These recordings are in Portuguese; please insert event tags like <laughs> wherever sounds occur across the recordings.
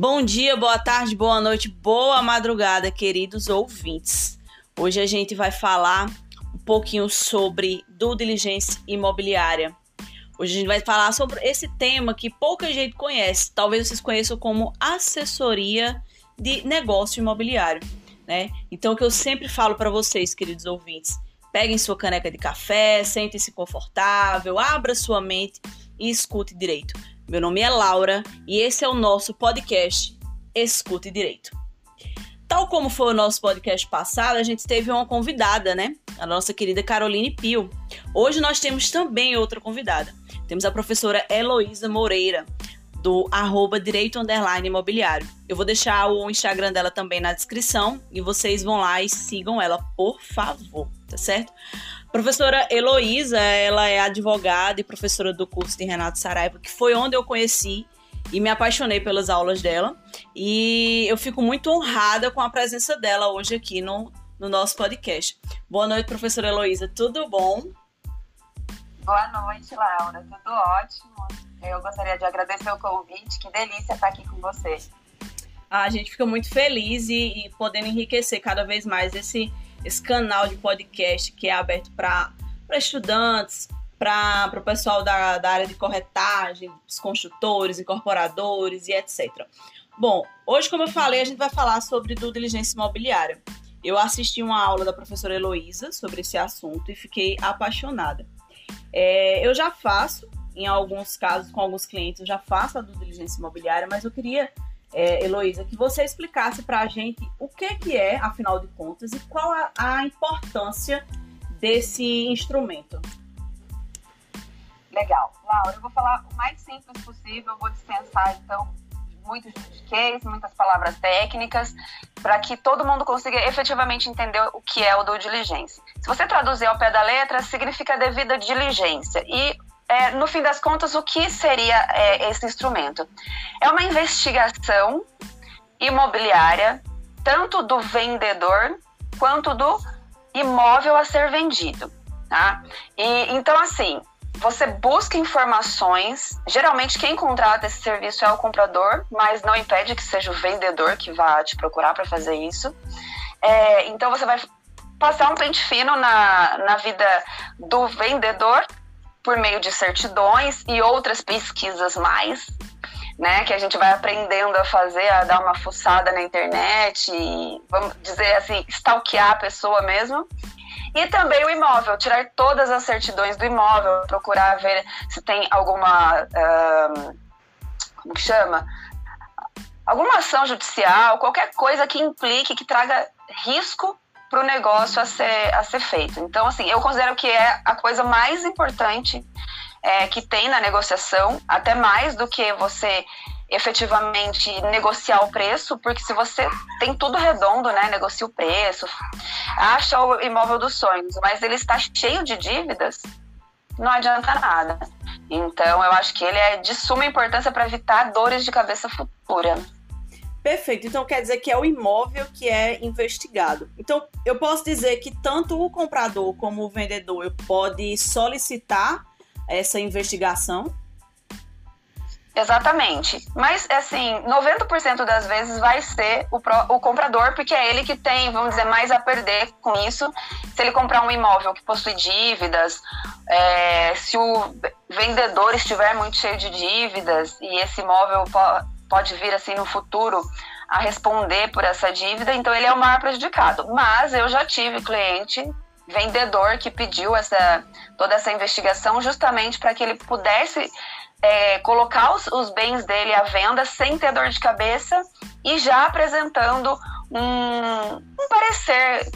Bom dia, boa tarde, boa noite, boa madrugada, queridos ouvintes. Hoje a gente vai falar um pouquinho sobre due diligência imobiliária. Hoje a gente vai falar sobre esse tema que pouca gente conhece. Talvez vocês conheçam como assessoria de negócio imobiliário, né? Então o que eu sempre falo para vocês, queridos ouvintes, peguem sua caneca de café, sentem-se confortável, abra sua mente e escute direito. Meu nome é Laura e esse é o nosso podcast Escute Direito. Tal como foi o nosso podcast passado, a gente teve uma convidada, né? A nossa querida Caroline Pio. Hoje nós temos também outra convidada. Temos a professora Heloísa Moreira, do arroba Direito Underline Imobiliário. Eu vou deixar o Instagram dela também na descrição e vocês vão lá e sigam ela, por favor, tá certo? Professora Heloísa, ela é advogada e professora do curso de Renato Saraiva, que foi onde eu conheci e me apaixonei pelas aulas dela. E eu fico muito honrada com a presença dela hoje aqui no, no nosso podcast. Boa noite, professora Heloísa, tudo bom? Boa noite, Laura, tudo ótimo. Eu gostaria de agradecer o convite, que delícia estar aqui com você. A gente fica muito feliz e, e podendo enriquecer cada vez mais esse esse canal de podcast que é aberto para estudantes, para o pessoal da, da área de corretagem, os construtores, incorporadores e etc. Bom, hoje, como eu falei, a gente vai falar sobre due diligência imobiliária. Eu assisti uma aula da professora Heloísa sobre esse assunto e fiquei apaixonada. É, eu já faço, em alguns casos, com alguns clientes, eu já faço a due diligência imobiliária, mas eu queria é, Heloísa, que você explicasse para a gente o que, que é, afinal de contas, e qual a, a importância desse instrumento. Legal. Laura, eu vou falar o mais simples possível, vou dispensar, então, muitos case, muitas palavras técnicas, para que todo mundo consiga efetivamente entender o que é o due diligência. Se você traduzir ao pé da letra, significa devida diligência. E é, no fim das contas, o que seria é, esse instrumento? É uma investigação imobiliária, tanto do vendedor quanto do imóvel a ser vendido. Tá? E, então, assim, você busca informações. Geralmente, quem contrata esse serviço é o comprador, mas não impede que seja o vendedor que vá te procurar para fazer isso. É, então, você vai passar um pente fino na, na vida do vendedor por meio de certidões e outras pesquisas mais, né, que a gente vai aprendendo a fazer, a dar uma fuçada na internet e, vamos dizer assim, stalkear a pessoa mesmo. E também o imóvel, tirar todas as certidões do imóvel, procurar ver se tem alguma. Um, como que chama? Alguma ação judicial, qualquer coisa que implique, que traga risco para o negócio a ser, a ser feito. Então, assim, eu considero que é a coisa mais importante é, que tem na negociação, até mais do que você efetivamente negociar o preço, porque se você tem tudo redondo, né, negocia o preço, acha o imóvel dos sonhos, mas ele está cheio de dívidas, não adianta nada. Então, eu acho que ele é de suma importância para evitar dores de cabeça futura. Perfeito. Então quer dizer que é o imóvel que é investigado. Então eu posso dizer que tanto o comprador como o vendedor pode solicitar essa investigação. Exatamente. Mas, assim, 90% das vezes vai ser o, pro, o comprador, porque é ele que tem, vamos dizer, mais a perder com isso. Se ele comprar um imóvel que possui dívidas, é, se o vendedor estiver muito cheio de dívidas e esse imóvel pode vir assim no futuro a responder por essa dívida, então ele é o maior prejudicado. Mas eu já tive cliente vendedor que pediu essa toda essa investigação justamente para que ele pudesse é, colocar os, os, bens dele à venda sem ter dor de cabeça e já apresentando um, um parecer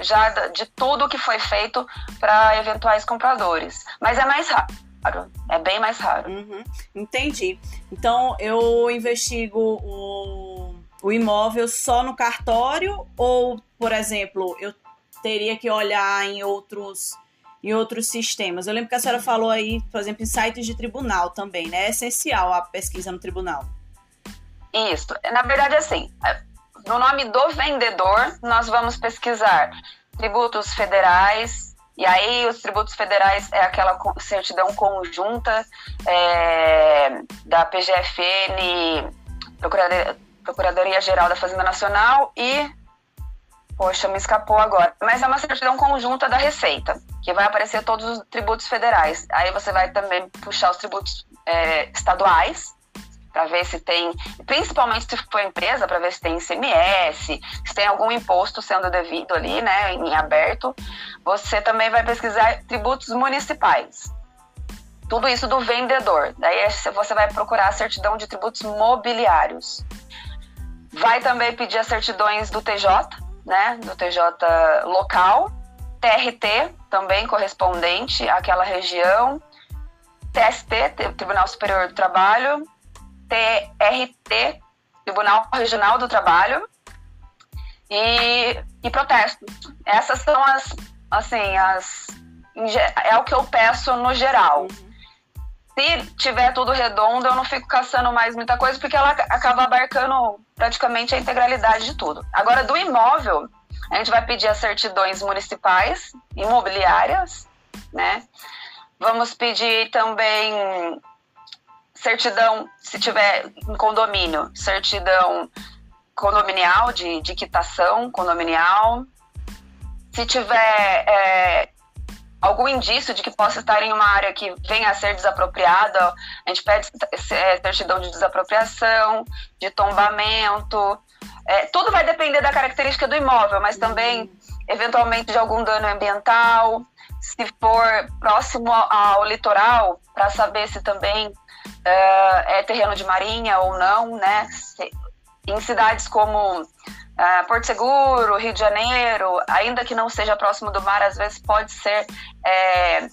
já de tudo que foi feito para eventuais compradores. Mas é mais rápido raro. É bem mais raro. Uhum, entendi. Então eu investigo o, o imóvel só no cartório ou, por exemplo, eu teria que olhar em outros em outros sistemas. Eu lembro que a senhora falou aí, por exemplo, em sites de tribunal também, né? É essencial a pesquisa no tribunal. Isso. Na verdade, assim, no nome do vendedor, nós vamos pesquisar tributos federais, e aí os tributos federais é aquela certidão conjunta é, da PGFN Procuradoria, Geral da Fazenda Nacional e Poxa, me escapou agora. Mas é uma certidão conjunta da Receita, que vai aparecer todos os tributos federais. Aí você vai também puxar os tributos é, estaduais, para ver se tem, principalmente se for empresa, para ver se tem ICMS, se tem algum imposto sendo devido ali, né, em aberto. Você também vai pesquisar tributos municipais. Tudo isso do vendedor. Daí você vai procurar a certidão de tributos mobiliários. Vai também pedir as certidões do TJ, né, do TJ local, TRT, também correspondente àquela região, TST, Tribunal Superior do Trabalho, TRT, Tribunal Regional do Trabalho, e, e protesto. Essas são as, assim, as. É o que eu peço no geral. Se tiver tudo redondo, eu não fico caçando mais muita coisa, porque ela acaba abarcando praticamente a integralidade de tudo. Agora, do imóvel, a gente vai pedir as certidões municipais, imobiliárias, né? Vamos pedir também certidão, se tiver em condomínio, certidão condominial, de, de quitação condominial. Se tiver é, algum indício de que possa estar em uma área que venha a ser desapropriada, a gente pede é, certidão de desapropriação, de tombamento. É, tudo vai depender da característica do imóvel, mas também, eventualmente, de algum dano ambiental. Se for próximo ao litoral, para saber se também uh, é terreno de marinha ou não, né? Em cidades como Uh, Porto Seguro, Rio de Janeiro, ainda que não seja próximo do mar, às vezes pode ser é,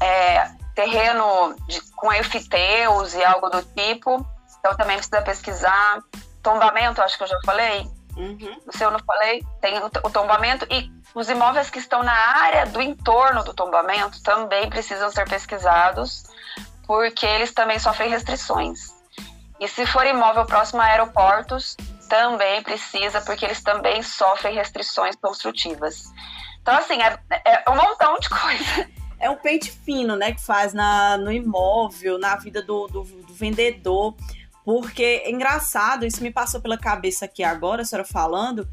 é, terreno de, com efiteus e algo do tipo. Então também precisa pesquisar. Tombamento, acho que eu já falei. Uhum. Se eu não falei, tem o, o tombamento e os imóveis que estão na área do entorno do tombamento também precisam ser pesquisados, porque eles também sofrem restrições. E se for imóvel próximo a aeroportos, também precisa, porque eles também sofrem restrições construtivas. Então, assim, é, é um montão de coisa. É um pente fino, né, que faz na, no imóvel, na vida do, do, do vendedor. Porque é engraçado, isso me passou pela cabeça aqui agora, a senhora falando,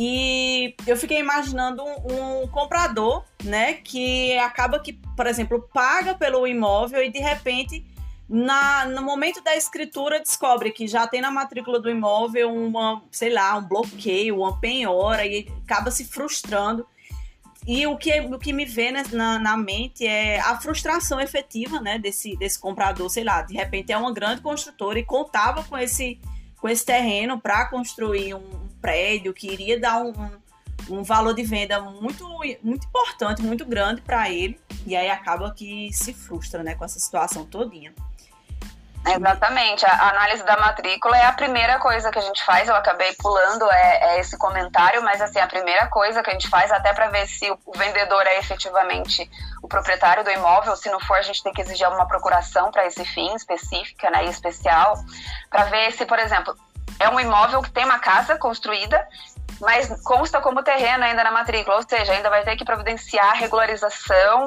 e eu fiquei imaginando um, um, comprador, né, que acaba que, por exemplo, paga pelo imóvel e de repente na, no momento da escritura descobre que já tem na matrícula do imóvel uma, sei lá, um bloqueio, uma penhora e acaba se frustrando. E o que, o que me vê na, na mente é a frustração efetiva, né, desse, desse comprador, sei lá, de repente é uma grande construtora e contava com esse, com esse terreno para construir um prédio que iria dar um, um valor de venda muito, muito importante, muito grande para ele, e aí acaba que se frustra, né, com essa situação todinha. Exatamente. A análise da matrícula é a primeira coisa que a gente faz. Eu acabei pulando é, é esse comentário, mas assim a primeira coisa que a gente faz até para ver se o, vendedor é efetivamente o proprietário do imóvel. Se não for, a gente tem que exigir uma procuração para esse fim específica, né, especial, para ver se, por exemplo, é um imóvel que tem uma casa construída mas consta como terreno ainda na matrícula, ou seja, ainda vai ter que providenciar a regularização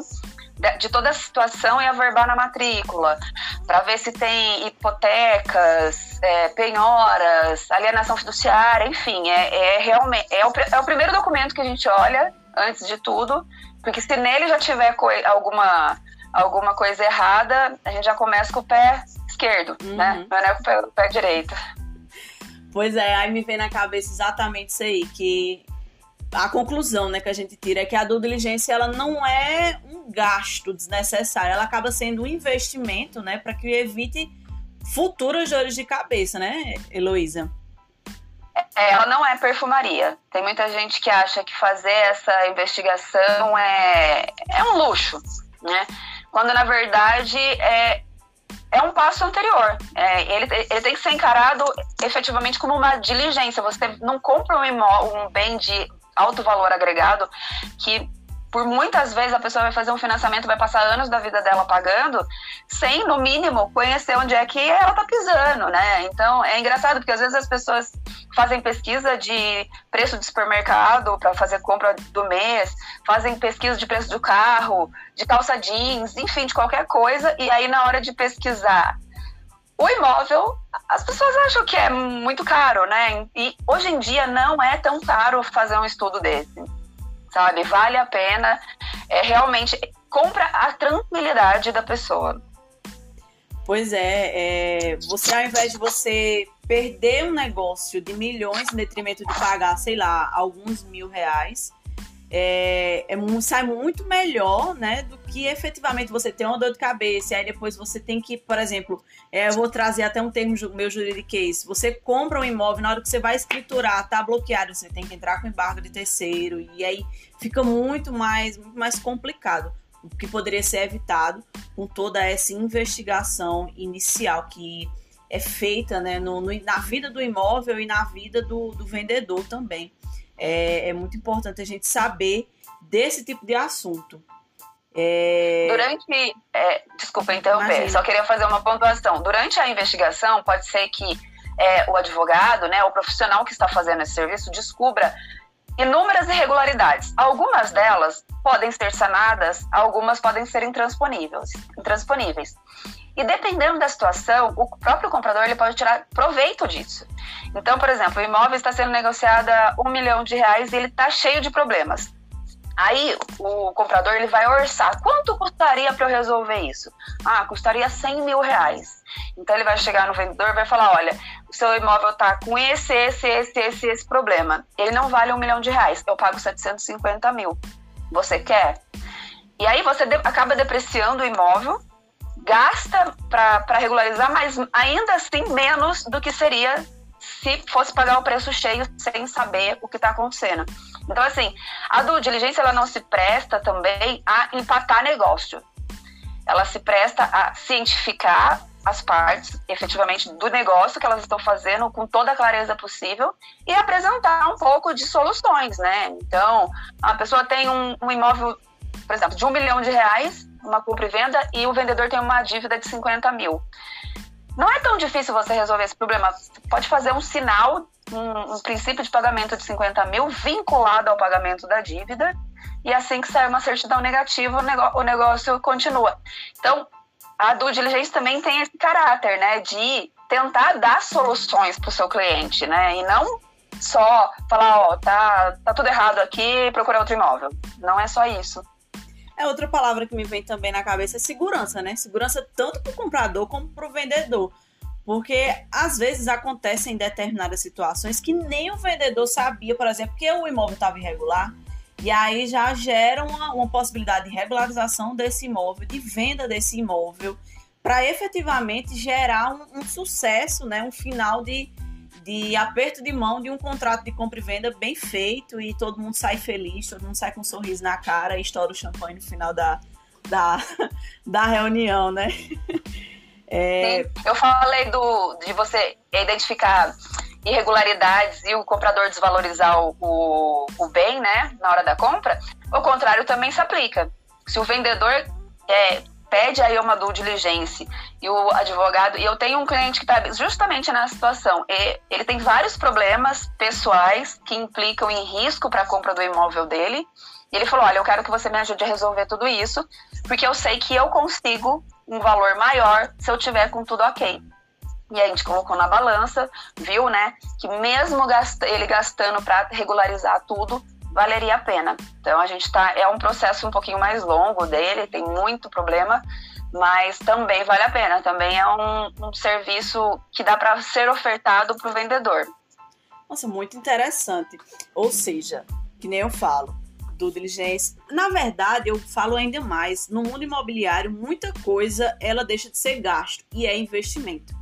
de toda a situação e averbar na matrícula, para ver se tem hipotecas, é, penhoras, alienação fiduciária, enfim, é, é realmente é o, é o, primeiro documento que a gente olha antes de tudo, porque se nele já tiver alguma alguma coisa errada, a gente já começa com o pé esquerdo, né? uhum. né? Não é com o pé, o pé direito. Pois é, aí me vem na cabeça exatamente isso aí, que a conclusão né, que a gente tira é que a due diligência ela não é um gasto desnecessário, ela acaba sendo um investimento né, para que evite futuras dores de cabeça, né, Heloísa? É, ela não é perfumaria. Tem muita gente que acha que fazer essa investigação é, é um luxo, né? Quando na verdade é, é um passo anterior. É, ele, ele tem que ser encarado efetivamente como uma diligência. Você não compra um, imó, um bem de alto valor agregado que por muitas vezes a pessoa vai fazer um financiamento, vai passar anos da vida dela pagando, sem, no mínimo, conhecer onde é que ela tá pisando, né? Então, é engraçado, porque às vezes as pessoas fazem pesquisa de preço de supermercado para fazer compra do mês, fazem pesquisa de preço do carro, de calça jeans, enfim, de qualquer coisa, e aí na hora de pesquisar o imóvel, as pessoas acham que é muito caro, né? E hoje em dia não é tão caro fazer um estudo desse, sabe? Vale a pena, é realmente compra a tranquilidade da pessoa. Pois é, é, você ao invés de você perder um negócio de milhões em detrimento de pagar, sei lá, alguns mil reais, é, é, sai muito melhor, né, do que efetivamente você ter uma dor de cabeça, e aí depois você tem que, por exemplo, é, eu vou trazer até um termo meu juridiquês, você compra um imóvel, na hora que você vai escriturar, tá bloqueado, você tem que entrar com embargo de terceiro, e aí fica muito mais, muito mais complicado, o que poderia ser evitado com toda essa investigação inicial que é feita né, no, no, na vida do imóvel e na vida do, do vendedor também é, é muito importante a gente saber desse tipo de assunto. É... Durante. É, desculpa interromper, Imagina. só queria fazer uma pontuação. Durante a investigação, pode ser que é, o advogado, né, o profissional que está fazendo esse serviço, descubra inúmeras irregularidades. Algumas delas podem ser sanadas, algumas podem ser intransponíveis. intransponíveis. E dependendo da situação, o próprio comprador ele pode tirar proveito disso. Então, por exemplo, o imóvel está sendo negociado a um milhão de reais e ele está cheio de problemas. Aí o comprador ele vai orçar. Quanto custaria para eu resolver isso? Ah, custaria 100 mil reais. Então ele vai chegar no vendedor e vai falar: olha, o seu imóvel está com esse, esse, esse, esse, esse problema. Ele não vale um milhão de reais. Eu pago 750 mil. Você quer? E aí você acaba depreciando o imóvel gasta para regularizar, mas ainda assim menos do que seria se fosse pagar o preço cheio sem saber o que está acontecendo. Então, assim, a due diligência ela não se presta também a empatar negócio. Ela se presta a cientificar as partes, efetivamente, do negócio que elas estão fazendo com toda a clareza possível e apresentar um pouco de soluções, né? Então, a pessoa tem um, um imóvel, por exemplo, de um milhão de reais, uma compra e venda e o vendedor tem uma dívida de 50 mil. Não é tão difícil você resolver esse problema. Você pode fazer um sinal, um, um princípio de pagamento de 50 mil vinculado ao pagamento da dívida e assim que sair uma certidão negativa, o, negócio, o negócio continua. Então, a due diligence também tem esse caráter, né, de tentar dar soluções para o seu cliente, né, e não só falar, ó, tá, tá tudo errado aqui, procurar outro imóvel. Não é só isso. É outra palavra que me vem também na cabeça é segurança, né? Segurança tanto para o comprador como para o vendedor. Porque às vezes acontecem determinadas situações que nem o vendedor sabia, por exemplo, que o imóvel estava irregular. E aí já gera uma, uma possibilidade de regularização desse imóvel, de venda desse imóvel, para efetivamente gerar um, um, sucesso, né? um final de, de aperto de mão de um contrato de compra e venda bem feito e todo mundo sai feliz, todo mundo sai com um sorriso na cara e estoura o champanhe no final da, da, <laughs> da reunião, né? <laughs> É... Eu falei do, de você identificar irregularidades e o comprador desvalorizar o, o, o, bem, né, na hora da compra. O contrário também se aplica. Se o vendedor é, pede aí uma due diligência e o advogado. E eu tenho um cliente que está justamente nessa situação. E ele tem vários problemas pessoais que implicam em risco para a compra do imóvel dele. E ele falou: Olha, eu quero que você me ajude a resolver tudo isso, porque eu sei que eu consigo um valor maior se eu tiver com tudo ok. E a gente colocou na balança, viu, né, que mesmo ele gastando para regularizar tudo, valeria a pena. Então a gente tá é um processo um pouquinho mais longo dele, tem muito problema, mas também vale a pena. Também é um, um serviço que dá para ser ofertado para o vendedor. Nossa, muito interessante. Ou seja, que nem eu falo, do diligência. Na verdade, eu falo ainda mais. No mundo imobiliário, muita coisa ela deixa de ser gasto e é investimento.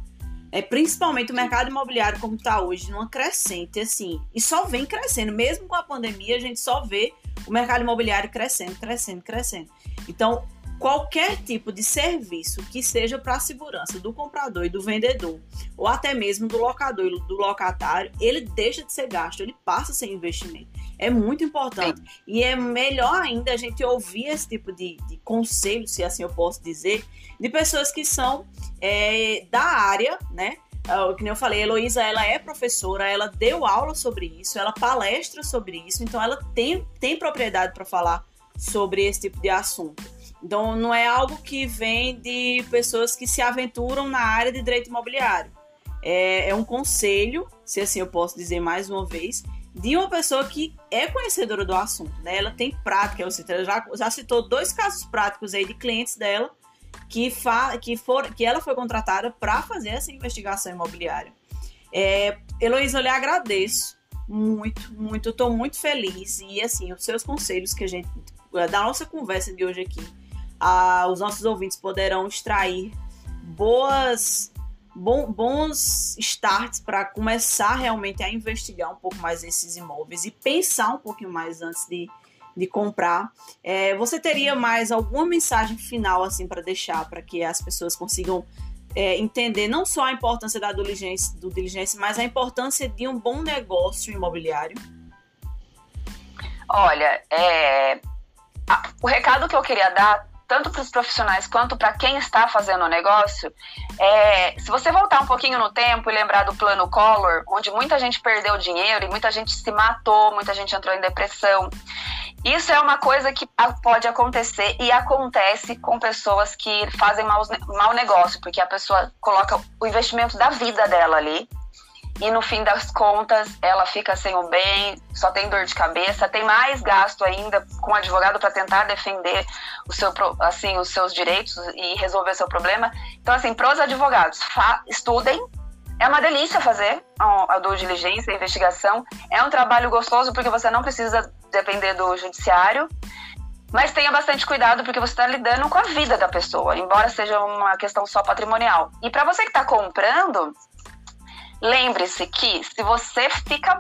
É, principalmente o mercado imobiliário como está hoje, numa crescente, assim, e só vem crescendo, mesmo com a pandemia, a gente só vê o mercado imobiliário crescendo, crescendo, crescendo. Então, qualquer tipo de serviço que seja para a segurança do comprador e do vendedor, ou até mesmo do locador e do locatário, ele deixa de ser gasto, ele passa a ser investimento. É muito importante. E é melhor ainda a gente ouvir esse tipo de, de conselho, se assim eu posso dizer, de pessoas que são é, da área, né? Uh, que nem eu falei, a Heloísa, ela é professora, ela deu aula sobre isso, ela palestra sobre isso, então ela tem, tem propriedade para falar sobre esse tipo de assunto. Então, não é algo que vem de pessoas que se aventuram na área de direito imobiliário. É, é um conselho, se assim eu posso dizer mais uma vez, de uma pessoa que é conhecedora do assunto, né? Ela tem prática, ela já, já citou dois casos práticos aí de clientes dela que, fa, que, for, que ela foi contratada para fazer essa investigação imobiliária. É, Heloísa, eu lhe agradeço muito, muito, estou muito feliz e assim, os seus conselhos que a gente, da nossa conversa de hoje aqui, a, os nossos ouvintes poderão extrair boas bom, bons starts para começar realmente a investigar um pouco mais esses imóveis e pensar um pouquinho mais antes de, de comprar. É, você teria mais alguma mensagem final assim para deixar para que as pessoas consigam é, entender não só a importância da diligência, do diligência, mas a importância de um bom negócio imobiliário? Olha, é, o recado que eu queria dar tanto para os profissionais quanto para quem está fazendo o negócio, é, se você voltar um pouquinho no tempo e lembrar do plano Collor, onde muita gente perdeu dinheiro e muita gente se matou, muita gente entrou em depressão, isso é uma coisa que pode acontecer e acontece com pessoas que fazem mau, mau negócio, porque a pessoa coloca o investimento da vida dela ali e no fim das contas ela fica sem o bem, só tem dor de cabeça, tem mais gasto ainda com o advogado para tentar defender o seu, assim, os seus direitos e resolver seu problema. Então, assim, para os advogados, estudem. É uma delícia fazer a due diligência, a investigação. É um trabalho gostoso porque você não precisa depender do judiciário. Mas tenha bastante cuidado porque você está lidando com a vida da pessoa, embora seja uma questão só patrimonial. E para você que está comprando, Lembre-se que se você fica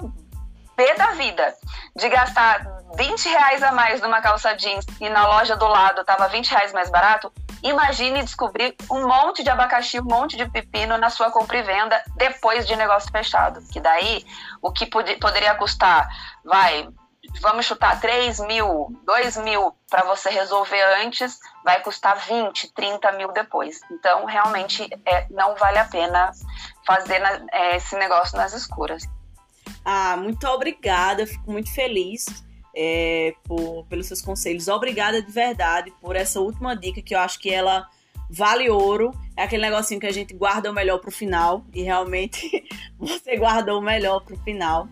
pé da vida de gastar 20 reais a mais numa calça jeans e na loja do lado tava 20 reais mais barato, imagine descobrir um monte de abacaxi, um monte de pepino na sua compra e venda depois de negócio fechado. Que daí o que pod poderia custar, vai, vamos chutar 3 mil, 2 mil para você resolver antes, vai custar 20, 30 mil depois. Então, realmente, é, não vale a pena fazer na, é, esse negócio nas escuras. Ah, muito obrigada, fico muito feliz é, por, pelos seus conselhos. Obrigada de verdade por essa última dica que eu acho que ela vale ouro. É aquele negocinho que a gente guarda o melhor para o final e realmente <laughs> você guardou o melhor para o final.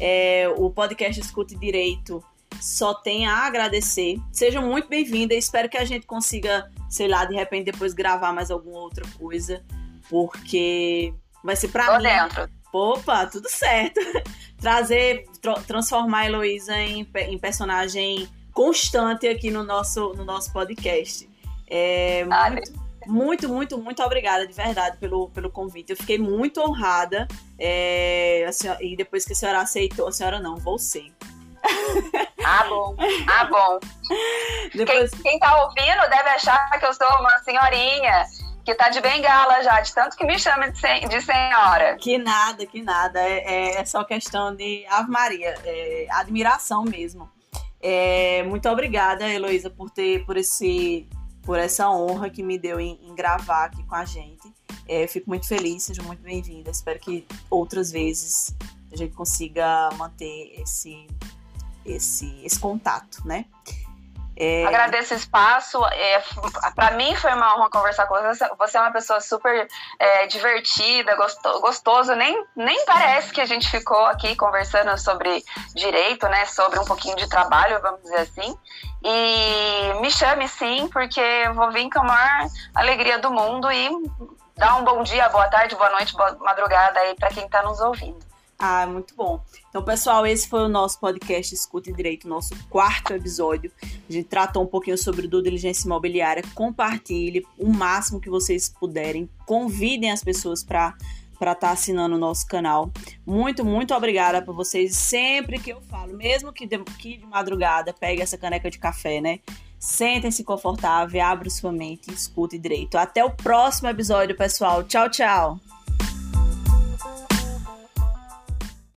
É, o podcast Escute Direito só tem a agradecer. Sejam muito bem-vindas. Espero que a gente consiga, sei lá, de repente depois gravar mais alguma outra coisa, porque Vai ser pra Tô mim. dentro. Opa, tudo certo. <laughs> Trazer, transformar a Heloísa em, em personagem constante aqui no nosso, no nosso podcast. É, muito, muito, muito, muito obrigada de verdade pelo, pelo convite. Eu fiquei muito honrada. É, senhora, e depois que a senhora aceitou, a senhora não, você. Ah, bom. Ah, bom. Depois... Quem, quem tá ouvindo deve achar que eu sou uma senhorinha que tá de bengala já, de tanto que me chama de, sen de senhora. Que nada, que nada. É, é só questão de Ave Maria, é admiração mesmo. É, muito obrigada, Heloísa, por ter por esse por essa honra que me deu em, em gravar aqui com a gente. É, fico muito feliz, seja muito bem-vinda. Espero que outras vezes a gente consiga manter esse, esse, esse contato, né? É... Agradeço o espaço. É, para mim foi uma honra conversar com você. Você é uma pessoa super é, divertida, gostoso. Nem, nem parece que a gente ficou aqui conversando sobre direito, né? Sobre um pouquinho de trabalho, vamos dizer assim. E me chame sim, porque eu vou vir com a maior alegria do mundo e dar um bom dia, boa tarde, boa noite, boa madrugada aí para quem está nos ouvindo. Ah, muito bom. Então, pessoal, esse foi o nosso podcast Escute Direito, nosso quarto episódio. A gente tratou um pouquinho sobre due diligência imobiliária. Compartilhe o máximo que vocês puderem. Convidem as pessoas para para estar tá assinando o nosso canal. Muito, muito obrigada por vocês. Sempre que eu falo, mesmo que de, que de madrugada, pegue essa caneca de café, né? Sentem-se confortável, abra sua mente, escute direito. Até o próximo episódio, pessoal. Tchau, tchau.